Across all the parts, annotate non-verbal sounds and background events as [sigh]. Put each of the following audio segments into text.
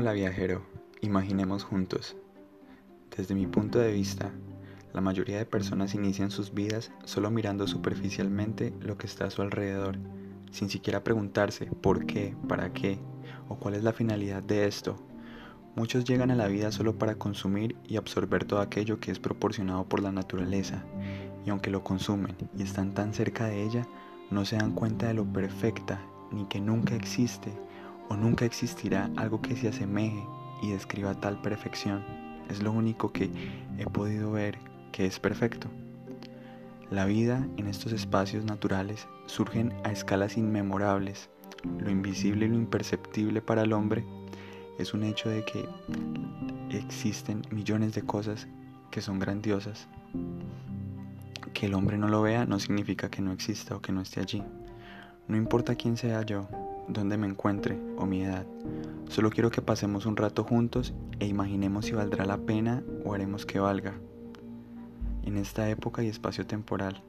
Hola viajero, imaginemos juntos. Desde mi punto de vista, la mayoría de personas inician sus vidas solo mirando superficialmente lo que está a su alrededor, sin siquiera preguntarse por qué, para qué o cuál es la finalidad de esto. Muchos llegan a la vida solo para consumir y absorber todo aquello que es proporcionado por la naturaleza, y aunque lo consumen y están tan cerca de ella, no se dan cuenta de lo perfecta ni que nunca existe o nunca existirá algo que se asemeje y describa tal perfección. Es lo único que he podido ver que es perfecto. La vida en estos espacios naturales surgen a escalas inmemorables. Lo invisible y lo imperceptible para el hombre es un hecho de que existen millones de cosas que son grandiosas. Que el hombre no lo vea no significa que no exista o que no esté allí. No importa quién sea yo, dónde me encuentre o mi edad. Solo quiero que pasemos un rato juntos e imaginemos si valdrá la pena o haremos que valga. En esta época y espacio temporal.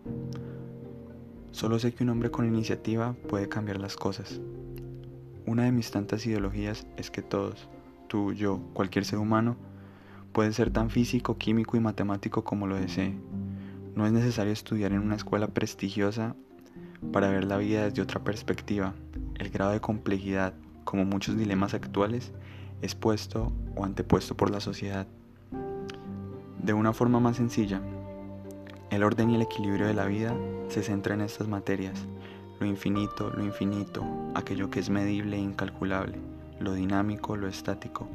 Solo sé que un hombre con iniciativa puede cambiar las cosas. Una de mis tantas ideologías es que todos, tú, yo, cualquier ser humano, puede ser tan físico, químico y matemático como lo desee. No es necesario estudiar en una escuela prestigiosa para ver la vida desde otra perspectiva, el grado de complejidad, como muchos dilemas actuales, es puesto o antepuesto por la sociedad. De una forma más sencilla, el orden y el equilibrio de la vida se centra en estas materias, lo infinito, lo infinito, aquello que es medible e incalculable, lo dinámico, lo estático,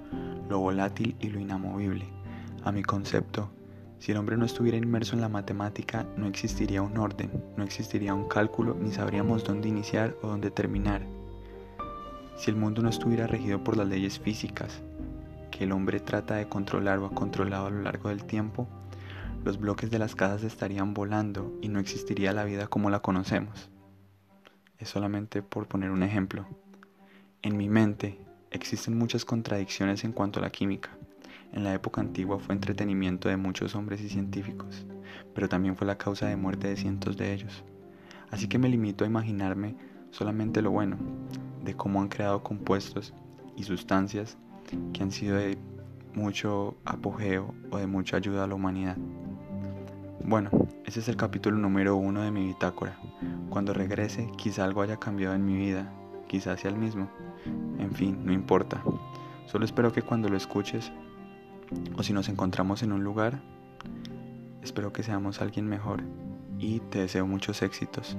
lo volátil y lo inamovible. A mi concepto, si el hombre no estuviera inmerso en la matemática, no existiría un orden, no existiría un cálculo, ni sabríamos dónde iniciar o dónde terminar. Si el mundo no estuviera regido por las leyes físicas, que el hombre trata de controlar o ha controlado a lo largo del tiempo, los bloques de las casas estarían volando y no existiría la vida como la conocemos. Es solamente por poner un ejemplo. En mi mente existen muchas contradicciones en cuanto a la química. En la época antigua fue entretenimiento de muchos hombres y científicos, pero también fue la causa de muerte de cientos de ellos. Así que me limito a imaginarme solamente lo bueno, de cómo han creado compuestos y sustancias que han sido de mucho apogeo o de mucha ayuda a la humanidad. Bueno, ese es el capítulo número uno de mi bitácora. Cuando regrese, quizá algo haya cambiado en mi vida, quizá sea el mismo. En fin, no importa. Solo espero que cuando lo escuches, o si nos encontramos en un lugar, espero que seamos alguien mejor y te deseo muchos éxitos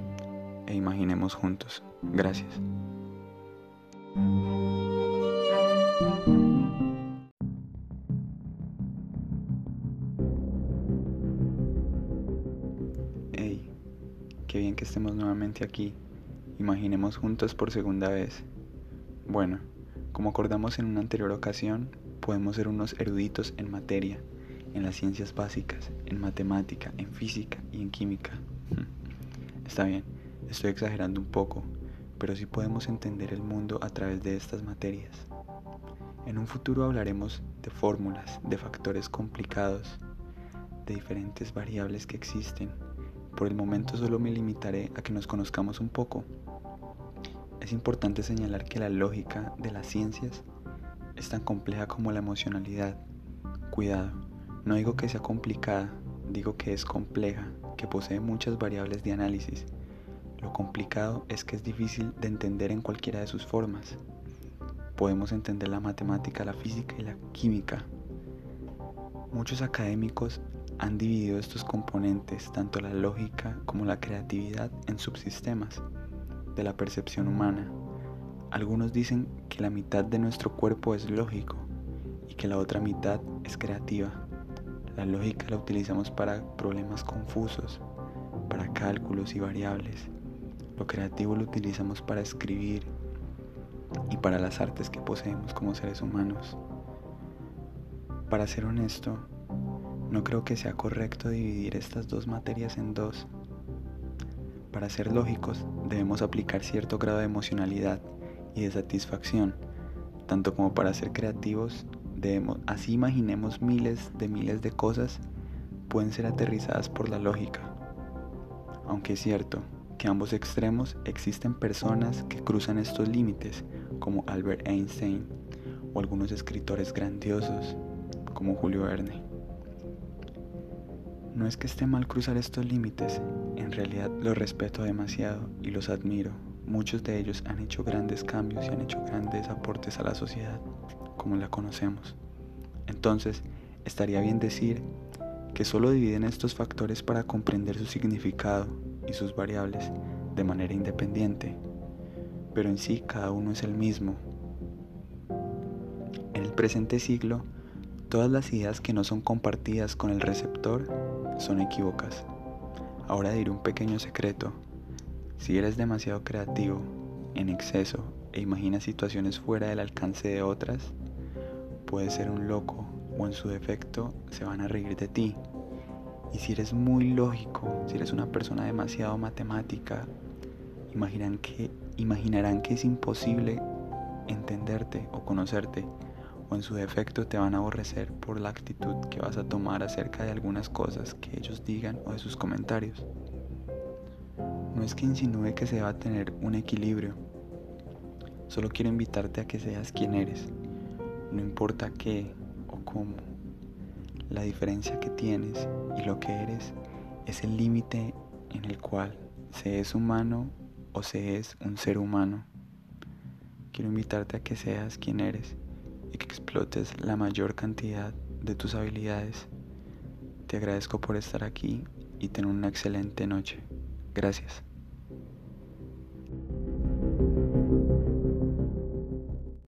e imaginemos juntos. Gracias. Hey, qué bien que estemos nuevamente aquí. Imaginemos juntos por segunda vez. Bueno, como acordamos en una anterior ocasión, podemos ser unos eruditos en materia, en las ciencias básicas, en matemática, en física y en química. [laughs] Está bien, estoy exagerando un poco, pero sí podemos entender el mundo a través de estas materias. En un futuro hablaremos de fórmulas, de factores complicados, de diferentes variables que existen. Por el momento solo me limitaré a que nos conozcamos un poco. Es importante señalar que la lógica de las ciencias es tan compleja como la emocionalidad. Cuidado, no digo que sea complicada, digo que es compleja, que posee muchas variables de análisis lo complicado es que es difícil de entender en cualquiera de sus formas. Podemos entender la matemática, la física y la química. Muchos académicos han dividido estos componentes, tanto la lógica como la creatividad, en subsistemas de la percepción humana. Algunos dicen que la mitad de nuestro cuerpo es lógico y que la otra mitad es creativa. La lógica la utilizamos para problemas confusos, para cálculos y variables. Lo creativo lo utilizamos para escribir y para las artes que poseemos como seres humanos. Para ser honesto, no creo que sea correcto dividir estas dos materias en dos. Para ser lógicos, debemos aplicar cierto grado de emocionalidad y de satisfacción, tanto como para ser creativos, debemos, así imaginemos miles de miles de cosas, pueden ser aterrizadas por la lógica. Aunque es cierto, que ambos extremos existen personas que cruzan estos límites, como Albert Einstein, o algunos escritores grandiosos como Julio Verne. No es que esté mal cruzar estos límites, en realidad los respeto demasiado y los admiro. Muchos de ellos han hecho grandes cambios y han hecho grandes aportes a la sociedad como la conocemos. Entonces, estaría bien decir que solo dividen estos factores para comprender su significado y sus variables de manera independiente, pero en sí cada uno es el mismo. En el presente siglo, todas las ideas que no son compartidas con el receptor son equívocas. Ahora diré un pequeño secreto. Si eres demasiado creativo, en exceso, e imaginas situaciones fuera del alcance de otras, puedes ser un loco o en su defecto se van a reír de ti. Y si eres muy lógico, si eres una persona demasiado matemática, imaginarán que, es imposible entenderte o conocerte, o en su defecto te van a aborrecer por la actitud que vas a tomar acerca de algunas cosas que ellos digan o de sus comentarios. No es que insinúe que se deba tener un equilibrio, solo quiero invitarte a que seas quien eres, no importa qué o cómo la diferencia que tienes y lo que eres es el límite en el cual se es humano o se es un ser humano. Quiero invitarte a que seas quien eres y que explotes la mayor cantidad de tus habilidades. Te agradezco por estar aquí y tener una excelente noche. Gracias.